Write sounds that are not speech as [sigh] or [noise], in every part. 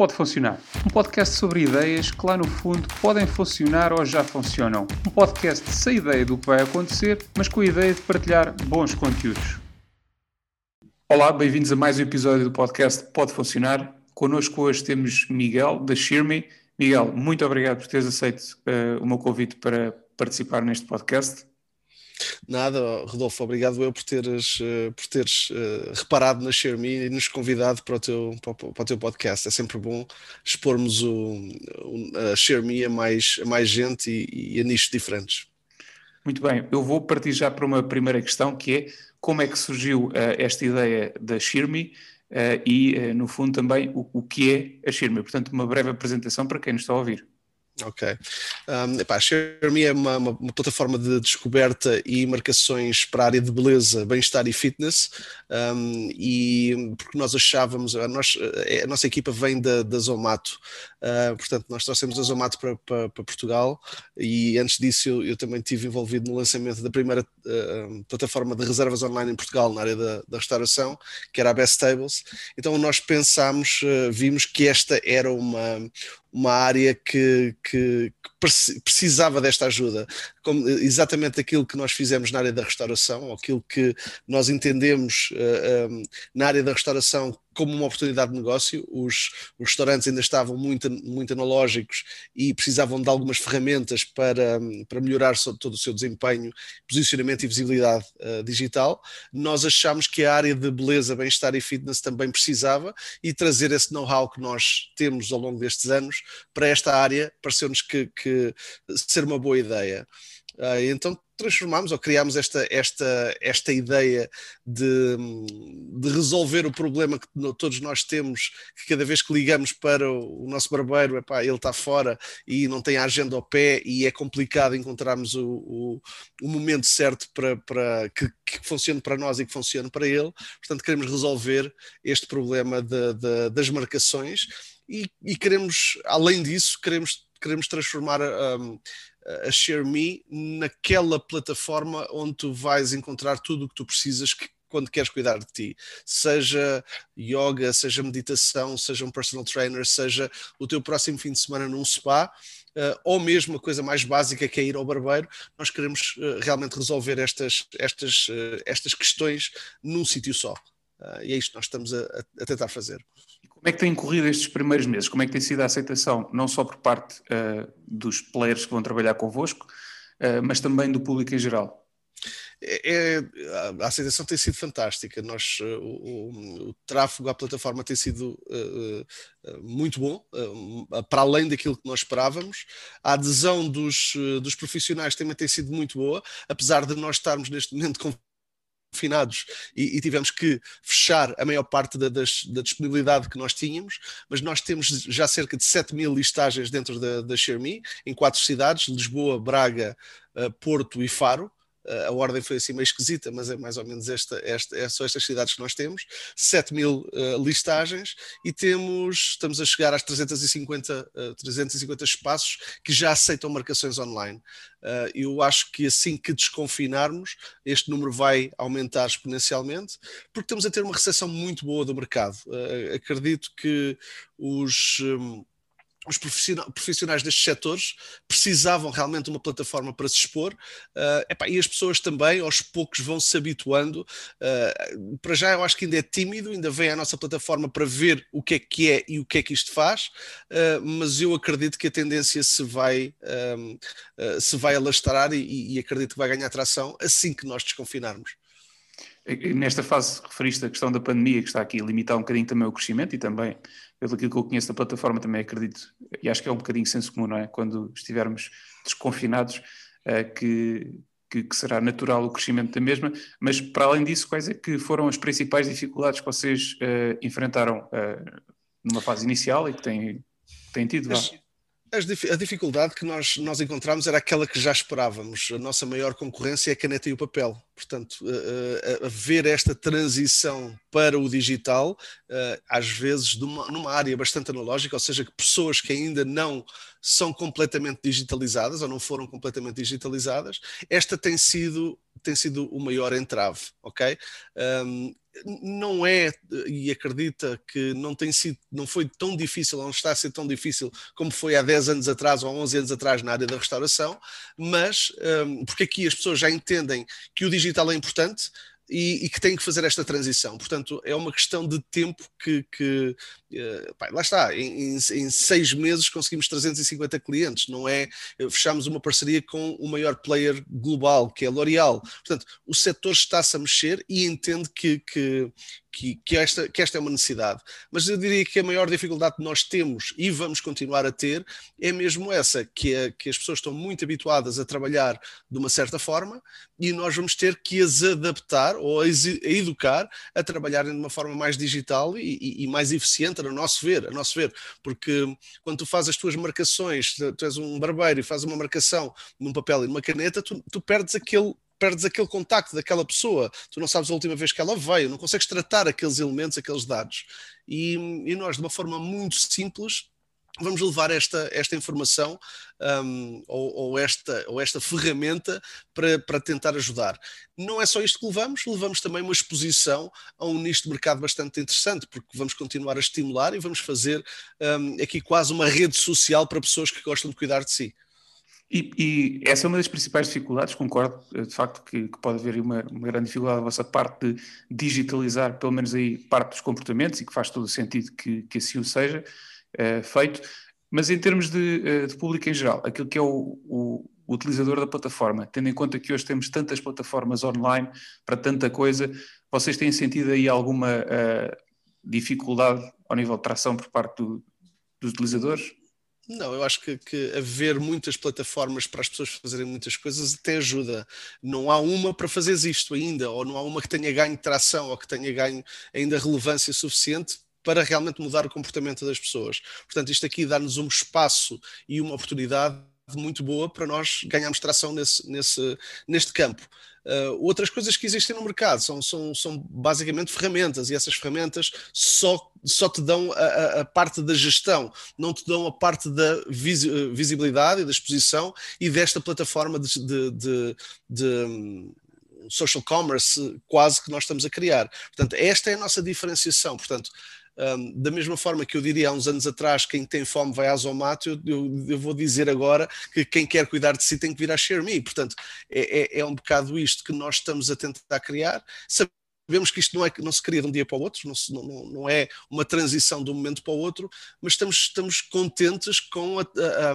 Pode Funcionar. Um podcast sobre ideias que lá no fundo podem funcionar ou já funcionam. Um podcast sem ideia do que vai acontecer, mas com a ideia de partilhar bons conteúdos. Olá, bem-vindos a mais um episódio do podcast Pode Funcionar. Connosco hoje temos Miguel, da Shirme. Miguel, muito obrigado por teres aceito uh, o meu convite para participar neste podcast. Nada, Rodolfo, obrigado eu por teres, uh, por teres uh, reparado na ShareMe e nos convidado para o, teu, para, o teu podcast. É sempre bom expormos o, a ShareMe a mais, a mais gente e, e a nichos diferentes. Muito bem, eu vou partir já para uma primeira questão que é como é que surgiu uh, esta ideia da ShareMe e, no fundo, também o, o que é a ShareMe. Portanto, uma breve apresentação para quem nos está a ouvir. Ok. Um, epá, é uma, uma, uma, plataforma de descoberta e marcações para a área de beleza, bem-estar e fitness. Um, e porque nós achávamos, a, nós, a nossa equipa vem da, da Zomato, uh, portanto, nós trouxemos a Zomato para, para, para Portugal. E antes disso, eu, eu, também estive envolvido no lançamento da primeira uh, plataforma de reservas online em Portugal, na área da, da restauração, que era a Best Tables. Então, nós pensámos, uh, vimos que esta era uma, uma área que, que, que, precisava desta ajuda, como exatamente aquilo que nós fizemos na área da restauração, aquilo que nós entendemos uh, eh, um, eh, na área da restauração como uma oportunidade de negócio. Os, os, restaurantes ainda estavam muito, muito analógicos e precisavam de algumas ferramentas para, para melhorar todo o seu desempenho, posicionamento e visibilidade uh, digital. Nós achamos que a área de beleza, bem-estar e fitness também precisava e trazer esse know-how que nós temos ao longo destes anos para esta área pareceu-nos que, que ser uma boa ideia. Uh, então transformámos ou criámos esta, esta, esta ideia de, de resolver o problema que todos nós temos, que cada vez que ligamos para o, o nosso barbeiro, epá, ele está fora e não tem a agenda ao pé e é complicado encontrarmos o, o, o momento certo para, para que, que, funcione para nós e que funcione para ele. Portanto, queremos resolver este problema de, de, das marcações e, e, queremos, além disso, queremos, queremos transformar um, a ShareMe naquela plataforma onde tu vais encontrar tudo o que tu precisas que, quando queres cuidar de ti, seja yoga, seja meditação, seja um personal trainer, seja o teu próximo fim de semana num spa, Uh, ou mesmo a coisa mais básica que é ir ao barbeiro, nós queremos uh, realmente resolver estas, estas, uh, estas questões num sítio só. E é isto que nós estamos a, a tentar fazer. Como é que têm corrido estes primeiros meses? Como é que tem sido a aceitação, não só por parte uh, dos players que vão trabalhar convosco, uh, mas também do público em geral? É, é, a aceitação tem sido fantástica. Nós, uh, o, o, tráfego à plataforma tem sido uh, muito bom, uh, para além daquilo que nós esperávamos. A adesão dos, dos profissionais também tem sido muito boa, apesar de nós estarmos neste momento com confinados e, e, tivemos que fechar a maior parte da, das, da, disponibilidade que nós tínhamos, mas nós temos já cerca de 7 mil listagens dentro da, da em quatro cidades, Lisboa, Braga, uh, Porto e Faro, eh, a ordem foi assim meio esquisita, mas é mais ou menos esta, esta, é só estas cidades que nós temos, 7 mil uh, listagens e temos, estamos a chegar às 350, uh, 350 espaços que já aceitam marcações online. Uh, eu acho que assim que desconfinarmos, este número vai aumentar exponencialmente, porque estamos a ter uma recepção muito boa do mercado. Acredito que os. Um, os profissionais destes setores precisavam realmente de uma plataforma para se expor uh, e as pessoas também aos poucos vão se habituando uh, para já eu acho que ainda é tímido ainda vem à nossa plataforma para ver o que é que é e o que é que isto faz uh, mas eu acredito que a tendência se vai se vai alastrar e, e acredito que vai ganhar atração assim que nós desconfinarmos Nesta fase referiste a questão da pandemia que está aqui a limitar um bocadinho também o crescimento e também pelo que eu conheço da plataforma também acredito, e acho que é um bocadinho senso comum, não é? Quando estivermos desconfinados, uh, que, que, que, será natural o crescimento da mesma, mas para além disso, quais é que foram as principais dificuldades que vocês uh, enfrentaram uh, numa fase inicial e que têm, têm tido? Mas, a dificuldade que nós, nós encontramos era aquela que já esperávamos. A nossa maior concorrência é a caneta e o papel. portanto, a, a, ver esta transição para o digital, às vezes numa, numa área bastante analógica, ou seja, que pessoas que ainda não são completamente digitalizadas ou não foram completamente digitalizadas, esta tem sido tem sido o maior entrave, ok? Um, não é, e acredita que não tem sido, não foi tão difícil, não está a ser tão difícil como foi há 10 anos atrás ou há 11 anos atrás na área da restauração, mas um, porque aqui as pessoas já entendem que o digital é importante, e, e, que têm que fazer esta transição. Portanto, é uma questão de tempo que, que uh, pá, lá está, em, em, seis meses conseguimos 350 clientes, não é? Fechamos uma parceria com o maior player global, que é L'Oréal. Portanto, o setor está-se a mexer e entende que, que, que, que, esta, que esta é uma necessidade. Mas eu diria que a maior dificuldade que nós temos e vamos continuar a ter é mesmo essa, que, é, que as pessoas estão muito habituadas a trabalhar de uma certa forma e nós vamos ter que as adaptar ou a, educar a trabalharem de uma forma mais digital e, e, e, mais eficiente, a nosso ver, a nosso ver, porque quando tu fazes as tuas marcações, tu és um barbeiro e fazes uma marcação num papel e numa caneta, tu, tu perdes aquele perdes aquele contacto daquela pessoa, tu não sabes a última vez que ela veio, não consegues tratar aqueles elementos, aqueles dados. E, e nós, de uma forma muito simples, vamos levar esta, esta informação um, ou, ou, esta, ou esta ferramenta para, para tentar ajudar. Não é só isto que levamos, levamos também uma exposição a um nicho de mercado bastante interessante, porque vamos continuar a estimular e vamos fazer um, aqui quase uma rede social para pessoas que gostam de cuidar de si. E, e, essa é uma das principais dificuldades, concordo, eh, de facto, que, que pode haver uma, uma, grande dificuldade da vossa parte de digitalizar, pelo menos aí, parte dos comportamentos, e que faz todo o sentido que, que assim o seja uh, feito. Mas em termos de, uh, de, público em geral, aquilo que é o, o, utilizador da plataforma, tendo em conta que hoje temos tantas plataformas online para tanta coisa, vocês têm sentido aí alguma uh, dificuldade ao nível de tração por parte do, dos utilizadores? Não, eu acho que, que haver muitas plataformas para as pessoas fazerem muitas coisas até ajuda. Não há uma para fazer isto ainda, ou não há uma que tenha ganho tração ou que tenha ganho ainda relevância suficiente para realmente mudar o comportamento das pessoas. Portanto, isto aqui dá-nos um espaço e uma oportunidade muito boa para nós ganharmos tração nesse, nesse, neste campo. Uh, outras coisas que existem no mercado são, são, são basicamente ferramentas, e essas ferramentas só, só te dão a, a parte da gestão, não te dão a parte da visibilidade e da exposição e desta plataforma de, de, de, de hum, social commerce quase que nós estamos a criar. Portanto, esta é a nossa diferenciação. Portanto, um, da mesma forma que eu diria há uns anos atrás, quem tem fome vai à Zomato, eu, eu, eu, vou dizer agora que quem quer cuidar de si tem que vir à ShareMe. Portanto, é, é, é um bocado isto que nós estamos a tentar criar. Sabemos que isto não, é, não se cria de um dia para o outro, não, não, não é uma transição de um momento para o outro, mas estamos, estamos contentes com a, a,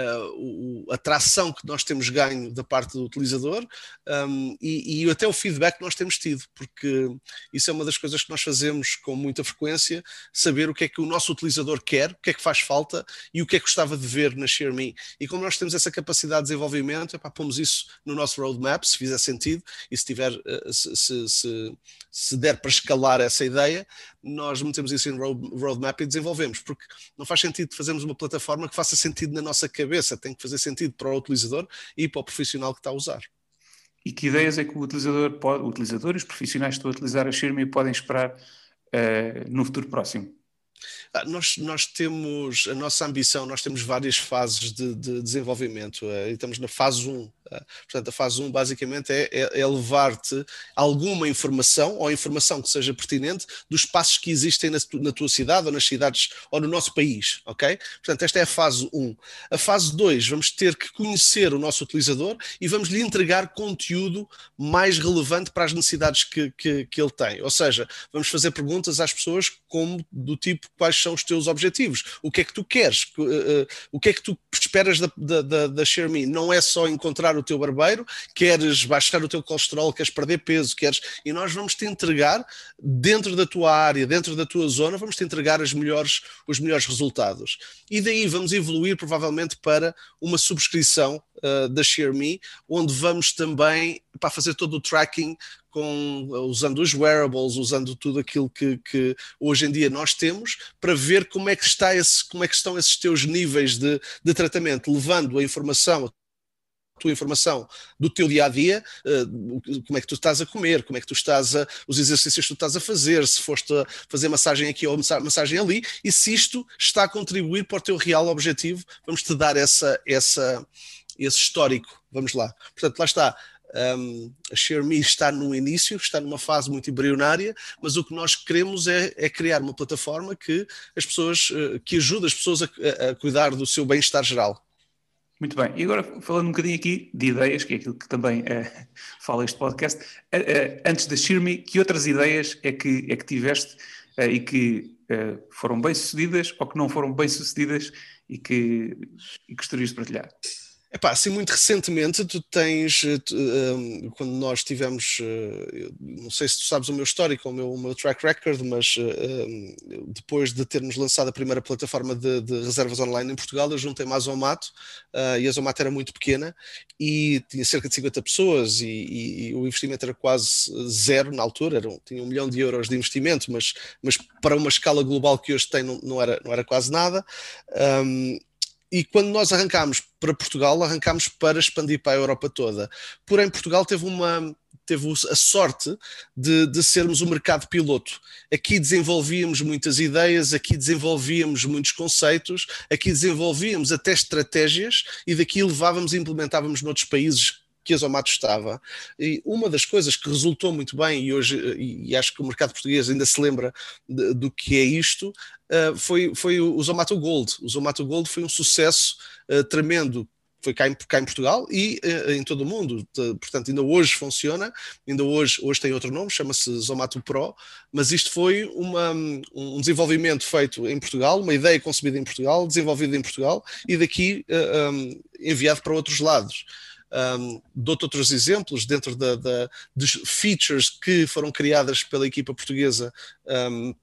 a, a, tração que nós temos ganho da parte do utilizador um, e, e, até o feedback que nós temos tido, porque isso é uma das coisas que nós fazemos com muita frequência, saber o que é que o nosso utilizador quer, o que é que faz falta e o que é que gostava de ver na ShareMe. E como nós temos essa capacidade de desenvolvimento, epá, pomos isso no nosso roadmap, se fizer sentido, e se tiver, eh, se, se, se se der para escalar essa ideia, nós metemos isso em roadmap e desenvolvemos, porque não faz sentido fazermos uma plataforma que faça sentido na nossa cabeça, tem que fazer sentido para o utilizador e para o profissional que está a usar. E que ideias é que o utilizador, pode, o utilizador e os profissionais que estão a utilizar a Shirme podem esperar uh, no futuro próximo? Ah, nós, nós temos a nossa ambição, nós temos várias fases de, de desenvolvimento uh, e estamos na fase 1 Portanto, a fase 1 basicamente é, é, é levar-te alguma informação ou informação que seja pertinente dos passos que existem na, na, tua cidade ou nas cidades ou no nosso país, ok? Portanto, esta é a fase 1. A fase 2, vamos ter que conhecer o nosso utilizador e vamos lhe entregar conteúdo mais relevante para as necessidades que, que, que ele tem. Ou seja, vamos fazer perguntas às pessoas como do tipo quais são os teus objetivos, o que é que tu queres, uh, uh, o que é que tu esperas da, da, da, da ShareMe. Não é só encontrar o teu barbeiro, queres baixar o teu colesterol, queres perder peso, queres. E nós vamos te entregar, dentro da tua área, dentro da tua zona, vamos te entregar as melhores, os melhores resultados. E daí vamos evoluir provavelmente para uma subscrição uh, da ShareMe, onde vamos também para fazer todo o tracking com, usando os wearables, usando tudo aquilo que, que, hoje em dia nós temos, para ver como é que, está esse, como é que estão esses teus níveis de, de tratamento, levando a informação tua informação do teu dia a dia, como é que tu estás a comer, como é que tu estás a, os exercícios que tu estás a fazer, se foste a fazer massagem aqui ou massagem ali, e se isto está a contribuir para o teu real objetivo, vamos te dar essa, essa, esse histórico. Vamos lá. Portanto, lá está. Um, a ShareMe está no início, está numa fase muito embrionária, mas o que nós queremos é, é criar uma plataforma que as pessoas, uh, que ajude as pessoas a, a cuidar do seu bem-estar geral. Muito bem, e agora falando um bocadinho aqui de ideias, que é aquilo que também uh, [laughs] fala este podcast, uh, antes da ShareMe, que outras ideias é que, é que tiveste e que foram bem sucedidas ou que não foram bem sucedidas e que, e que gostarias de partilhar? Epá, assim, muito recentemente tu tens, eh, tu, um, ehm, quando nós tivemos, uh, não sei se tu sabes o meu histórico, o meu, o meu track record, mas uh, um, depois de termos lançado a primeira plataforma de, de reservas online em Portugal, eu juntei-me à Zomato, uh, e a Zomato era muito pequena, e tinha cerca de 50 pessoas, e, e, e o investimento era quase zero na altura, era, tinha um milhão de euros de investimento, mas, mas para uma escala global que hoje tem não, não, era, não era quase nada, um, ehm, e quando nós arrancámos para Portugal, arrancámos para expandir para a Europa toda. Porém, Portugal teve uma teve a sorte de, de sermos um mercado piloto. Aqui desenvolvíamos muitas ideias, aqui desenvolvíamos muitos conceitos, aqui desenvolvíamos até estratégias e daqui levávamos e implementávamos noutros países que a Zomato estava. E uma das coisas que resultou muito bem, e hoje, e acho que o mercado português ainda se lembra de, do que é isto, uh, foi, foi o Zomato Gold. O Zomato Gold foi um sucesso uh, tremendo foi cá em, cá em, Portugal e uh, em todo o mundo. portanto, ainda hoje funciona, ainda hoje, hoje tem outro nome, chama-se Zomato Pro, mas isto foi uma, um desenvolvimento feito em Portugal, uma ideia concebida em Portugal, desenvolvida em Portugal e daqui um, enviado para outros lados. Um, dou-te outros exemplos dentro da, da, dos features que foram criadas pela equipa portuguesa um,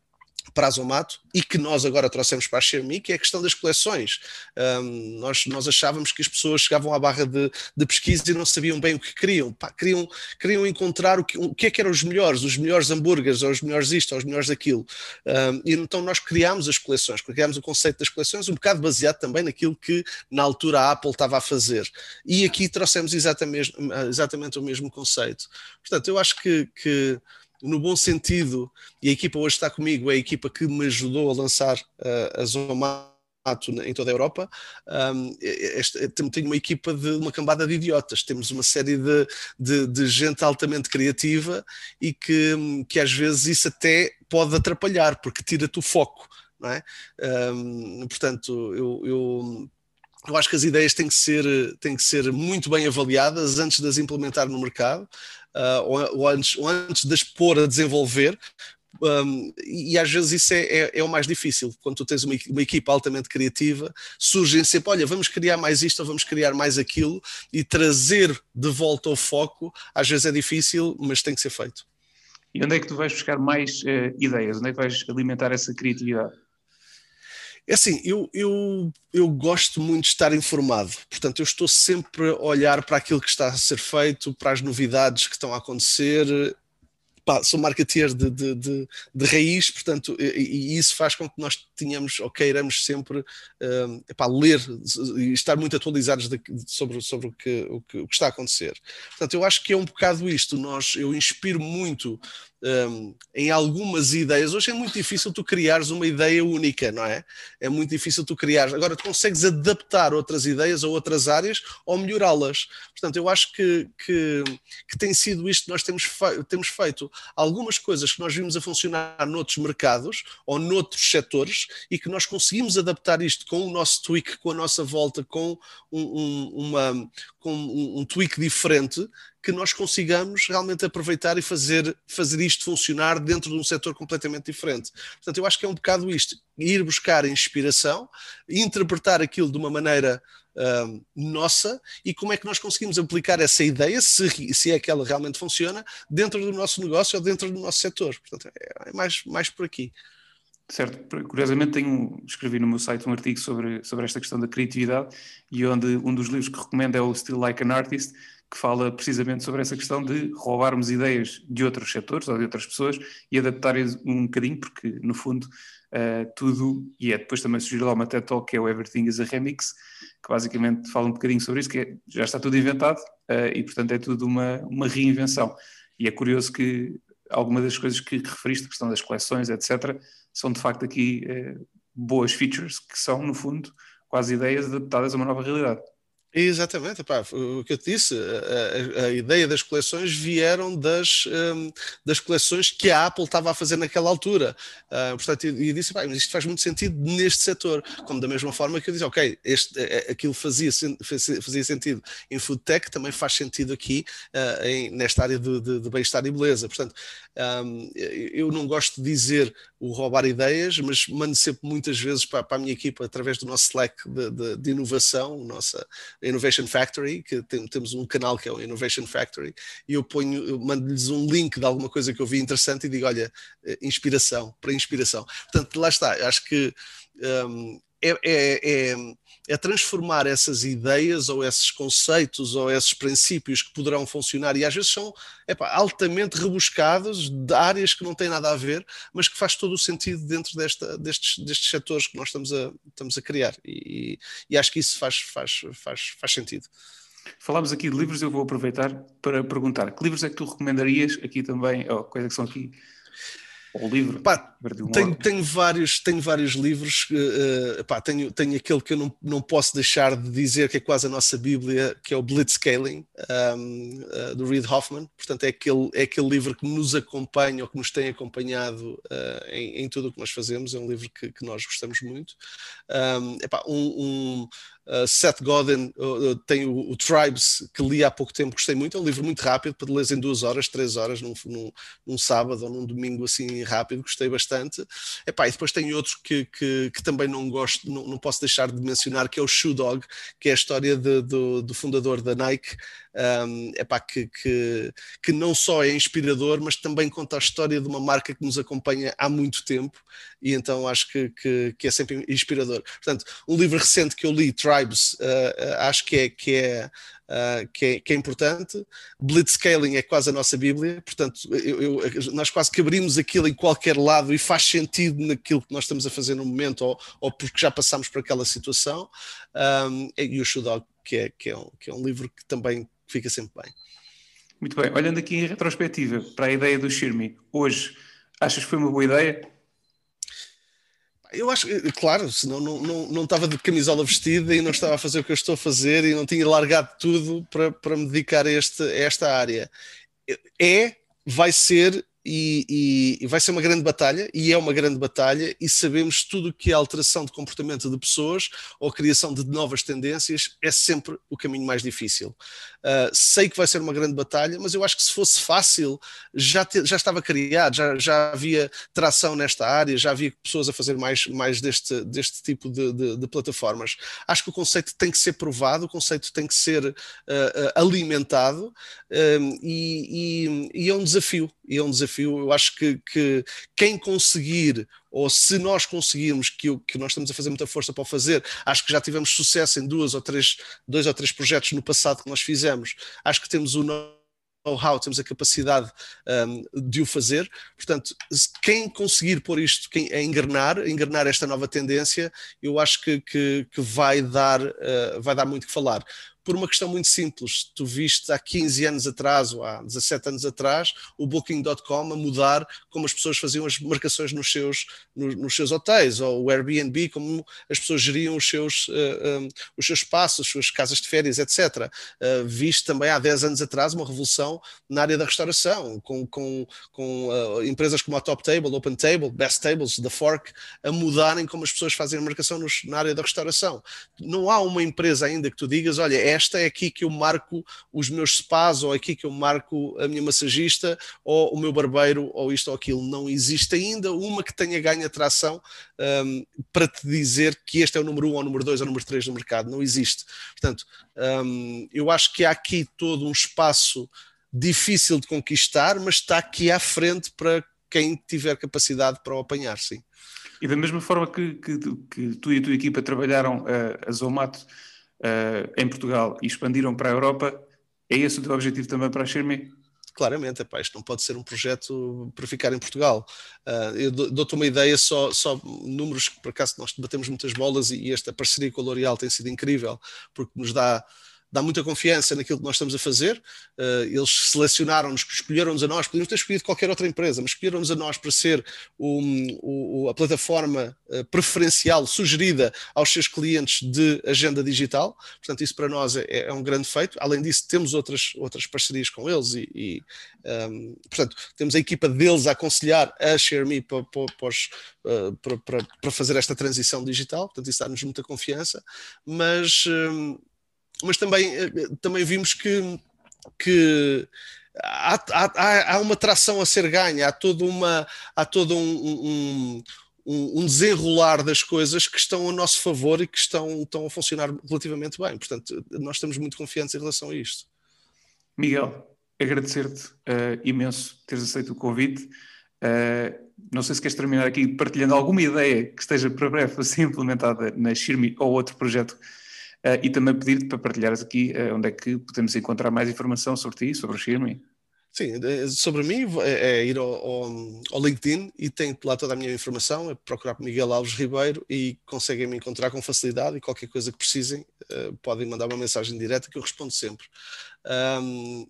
para a Zomato e que nós agora trouxemos para a Xiaomi, que é a questão das coleções. Um, nós, nós achávamos que as pessoas chegavam à barra de, de pesquisa e não sabiam bem o que queriam. Pá, queriam, queriam encontrar o que, o que é que eram os melhores, os melhores hambúrgueres, ou os melhores isto, ou os melhores aquilo. Um, e então nós criámos as coleções, criámos o conceito das coleções, um bocado baseado também naquilo que na altura a Apple estava a fazer. E aqui trouxemos exatamente, exatamente o mesmo conceito. Portanto, eu acho que, que no bom sentido, e a equipa hoje está comigo, é a equipa que me ajudou a lançar uh, a Zomato em toda a Europa, um, este, tenho uma equipa de uma cambada de idiotas, temos uma série de, de, de gente altamente criativa e que, que às vezes isso até pode atrapalhar, porque tira-te o foco, não é? Um, portanto, eu, eu eu acho que as ideias têm que ser, têm que ser muito bem avaliadas antes de as implementar no mercado uh, ou, ou, antes, ou antes de pôr a desenvolver, um, e às vezes isso é, é, é, o mais difícil. Quando tu tens uma, uma, equipa altamente criativa, surgem sempre: olha, vamos criar mais isto ou vamos criar mais aquilo, e trazer de volta o foco, às vezes é difícil, mas tem que ser feito. E onde é que tu vais buscar mais uh, ideias? Onde é que vais alimentar essa criatividade? É assim, eu, eu, eu gosto muito de estar informado, portanto, eu estou sempre a olhar para aquilo que está a ser feito, para as novidades que estão a acontecer. Pá, sou marketeer de, de, de, de raiz, portanto, e, e, isso faz com que nós tenhamos ou queiramos sempre epá, ler e estar muito atualizados de, sobre, sobre o, que, o, que, o que está a acontecer. Portanto, eu acho que é um bocado isto. Nós, eu inspiro muito um, em algumas ideias. Hoje é muito difícil tu criares uma ideia única, não é? É muito difícil tu criares. Agora, tu consegues adaptar outras ideias a outras áreas ou melhorá-las. Portanto, eu acho que, que, que, tem sido isto que nós temos, fe temos feito. Algumas coisas que nós vimos a funcionar noutros mercados ou noutros setores e que nós conseguimos adaptar isto com o nosso tweak, com a nossa volta, com um, um, uma, com um, um tweak diferente que nós consigamos realmente aproveitar e fazer, fazer isto funcionar dentro de um setor completamente diferente. Portanto, eu acho que é um bocado isto: ir buscar inspiração, interpretar aquilo de uma maneira uh, nossa e como é que nós conseguimos aplicar essa ideia, se, se é que ela realmente funciona, dentro do nosso negócio ou dentro do nosso setor. Portanto, é, é mais, mais por aqui. Certo, curiosamente tenho, escrevi no meu site um artigo sobre, sobre esta questão da criatividade e onde um dos livros que recomendo é o Still Like an Artist, que fala precisamente sobre essa questão de roubarmos ideias de outros setores ou de outras pessoas e adaptar um bocadinho, porque no fundo uh, tudo, e é depois também surgiu lá uma TED Talk que é o Everything is a Remix, que basicamente fala um bocadinho sobre isso, que é, já está tudo inventado uh, e portanto é tudo uma, uma reinvenção. E é curioso que algumas das coisas que referiste, a questão das coleções, etc., são de facto aqui uh, boas features que são, no fundo, quase ideias adaptadas a uma nova realidade. Exatamente, o que eu te disse, a, a, ideia das coleções vieram das, um, das coleções que a Apple estava a fazer naquela altura. Uh, portanto, e, disse, mas isto faz muito sentido neste setor, como da mesma forma que eu disse, ok, este, aquilo fazia, fazia sentido em food tech, também faz sentido aqui uh, em, nesta área de, de, de bem-estar e beleza. Portanto, um, eu não gosto de dizer o roubar ideias, mas mando sempre muitas vezes para, para a minha equipa, através do nosso Slack de, de inovação, nossa Innovation Factory, que tem, temos um canal que é o Innovation Factory, e eu ponho, mando-lhes um link de alguma coisa que eu vi interessante e digo, olha, eh, inspiração, para inspiração. Portanto, lá está, acho que um, é, é, é é transformar essas ideias ou esses conceitos ou esses princípios que poderão funcionar e às vezes são epá, altamente rebuscados de áreas que não têm nada a ver, mas que faz todo o sentido dentro desta, destes, destes setores que nós estamos a, estamos a criar e, e acho que isso faz, faz, faz, faz sentido. Falámos aqui de livros, eu vou aproveitar para perguntar que livros é que tu recomendarias aqui também, ou coisas que são aqui ou livro? Pá, tenho, tenho, vários, tenho vários livros. Uh, pá, tenho, tenho aquele que eu não, não posso deixar de dizer que é quase a nossa Bíblia, que é o Blitzscaling, um, uh, do Reid Hoffman. Portanto, é aquele, é aquele livro que nos acompanha ou que nos tem acompanhado uh, em, em, tudo o que nós fazemos. É um livro que, que nós gostamos muito. Um, epá, um, um Uh, Seth Godin uh, tem o, o, Tribes, que li há pouco tempo, gostei muito. É um livro muito rápido, para ler em duas horas, três horas, num, num, num, sábado ou num domingo assim rápido, gostei bastante. Epá, e depois tem outro que, que, que também não gosto, não, não, posso deixar de mencionar, que é o Shoe Dog, que é a história de, do, do fundador da Nike, um, epá, que, que, que não só é inspirador, mas também conta a história de uma marca que nos acompanha há muito tempo e então acho que, que, que é sempre inspirador. Portanto, um livro recente que eu li, Tribes, uh, acho que é, que é Uh, que, é, que, é, importante. Blitzscaling é quase a nossa Bíblia, portanto, eu, eu, nós quase que abrimos aquilo em qualquer lado e faz sentido naquilo que nós estamos a fazer no momento ou, ou porque já passamos por aquela situação. Um, e o Shoe Dog, que é, que, é um, que é um livro que também fica sempre bem. Muito bem, olhando aqui em retrospectiva para a ideia do Shirmi, hoje achas que foi uma boa ideia? Eu acho, claro, senão não, não, não estava de camisola vestida e não estava a fazer o que eu estou a fazer e não tinha largado tudo para, para me dedicar a, este, a esta área. É, vai ser e, e, vai ser uma grande batalha, e é uma grande batalha, e sabemos tudo que é alteração de comportamento de pessoas ou criação de novas tendências é sempre o caminho mais difícil. Uh, sei que vai ser uma grande batalha, mas eu acho que se fosse fácil, já, te, já estava criado, já, já havia tração nesta área, já havia pessoas a fazer mais, mais deste, deste tipo de, de, de plataformas. Acho que o conceito tem que ser provado, o conceito tem que ser uh, alimentado e, e, e, é um desafio. E é um desafio. Eu acho que, que quem conseguir ou se nós conseguirmos que, que nós estamos a fazer muita força para o fazer, acho que já tivemos sucesso em duas ou três, dois ou três projetos no passado que nós fizemos, acho que temos o know-how, temos a capacidade um, de o fazer. Portanto, quem conseguir pôr isto quem, a engrenar, engrenar esta nova tendência, eu acho que, que, que vai, dar, uh, vai dar muito que falar por uma questão muito simples. Tu viste há 15 anos atrás, ou há 17 anos atrás, o Booking.com a mudar como as pessoas faziam as marcações nos seus, nos, nos seus hotéis, ou o Airbnb, como as pessoas geriam os seus, uh, eh, um, eh, os seus espaços, as suas casas de férias, etc. Uh, eh, viste também há 10 anos atrás uma revolução na área da restauração, com, com, com uh, empresas como a Top Table, Open Table, Best Tables, The Fork, a mudarem como as pessoas fazem a marcação nos, na área da restauração. Não há uma empresa ainda que tu digas, olha, é esta é aqui que eu marco os meus spas, ou é aqui que eu marco a minha massagista, ou o meu barbeiro, ou isto ou aquilo. Não existe ainda uma que tenha ganho atração um, para te dizer que este é o número um, ou o número dois, ou o número três no mercado. Não existe. Portanto, um, eu acho que há aqui todo um espaço difícil de conquistar, mas está aqui à frente para quem tiver capacidade para o apanhar, sim. E da mesma forma que, que, que tu e a tua equipa trabalharam uh, a Zomato uh, em Portugal e expandiram para a Europa, é esse o teu objetivo também para a Xerme? claramente, epá, isto não pode ser um projeto para ficar em Portugal. Uh, eu dou-te uma ideia, só, só números que por acaso nós batemos muitas bolas e, e esta parceria com a L'Oréal tem sido incrível, porque nos dá dá muita confiança naquilo que nós estamos a fazer. Uh, eles selecionaram-nos, escolheram-nos a nós, podíamos ter escolhido qualquer outra empresa, mas escolheram-nos a nós para ser o, o, a plataforma uh, preferencial sugerida aos seus clientes de agenda digital. Portanto, isso para nós é, é um grande feito. Além disso, temos outras, outras parcerias com eles e, e um, ehm, portanto, temos a equipa deles a aconselhar a ShareMe para, para, para, para, para fazer esta transição digital. Portanto, isso dá-nos muita confiança. Mas. Um, ehm, mas também, eh, também vimos que, que há, há, há uma tração a ser ganha, há, toda uma, há todo um, um, um, desenrolar das coisas que estão a nosso favor e que estão, estão a funcionar relativamente bem. Portanto, nós estamos muito confiantes em relação a isto. Miguel, agradecer-te uh, imenso teres aceito o convite. Uh, não sei se queres terminar aqui partilhando alguma ideia que esteja para breve a ser implementada na Shirmi ou outro projeto e também pedir-te para partilhares aqui uh, onde é que podemos encontrar mais informação sobre ti, sobre o Xirmi. Sim, sobre mim é, é ir ao, ao, ao, LinkedIn e tem lá toda a minha informação, é procurar Miguel Alves Ribeiro e conseguem me encontrar com facilidade e qualquer coisa que precisem uh, podem mandar uma mensagem direta que eu respondo sempre. Um,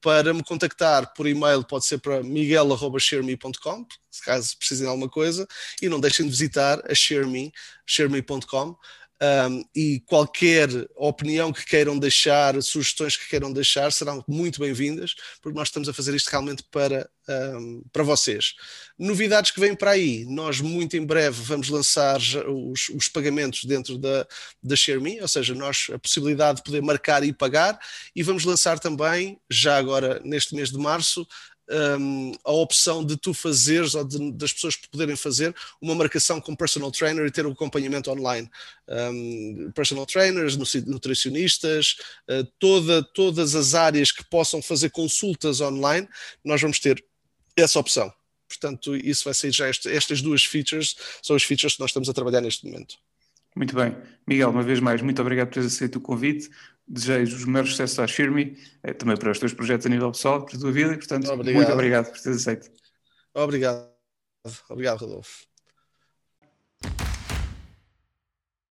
para me contactar por e-mail pode ser para miguel.shareme.com, se caso precisem de alguma coisa, e não deixem de visitar a shareme, shareme.com um, e qualquer opinião que queiram deixar, sugestões que queiram deixar, serão muito bem-vindas, porque nós estamos a fazer isto realmente para, um, para vocês. Novidades que vêm para aí, nós muito em breve vamos lançar os, os pagamentos dentro da, da ShareMe, ou seja, nós a possibilidade de poder marcar e pagar, e vamos lançar também, já agora neste mês de março, um, a opção de tu fazeres ou de, das pessoas poderem fazer uma marcação com personal trainer e ter o um acompanhamento online. Um, personal trainers, nutricionistas, uh, toda, todas as áreas que possam fazer consultas online, nós vamos ter essa opção. Portanto, isso vai ser já este, estas duas features, são as features que nós estamos a trabalhar neste momento. Muito bem. Miguel, uma vez mais, muito obrigado por teres aceito o convite desejo os melhores sucessos à Shirmi, eh, também para os teus projetos a nível pessoal, para a tua vida, e portanto, obrigado. muito obrigado por teres aceito. Obrigado. Obrigado, Rodolfo.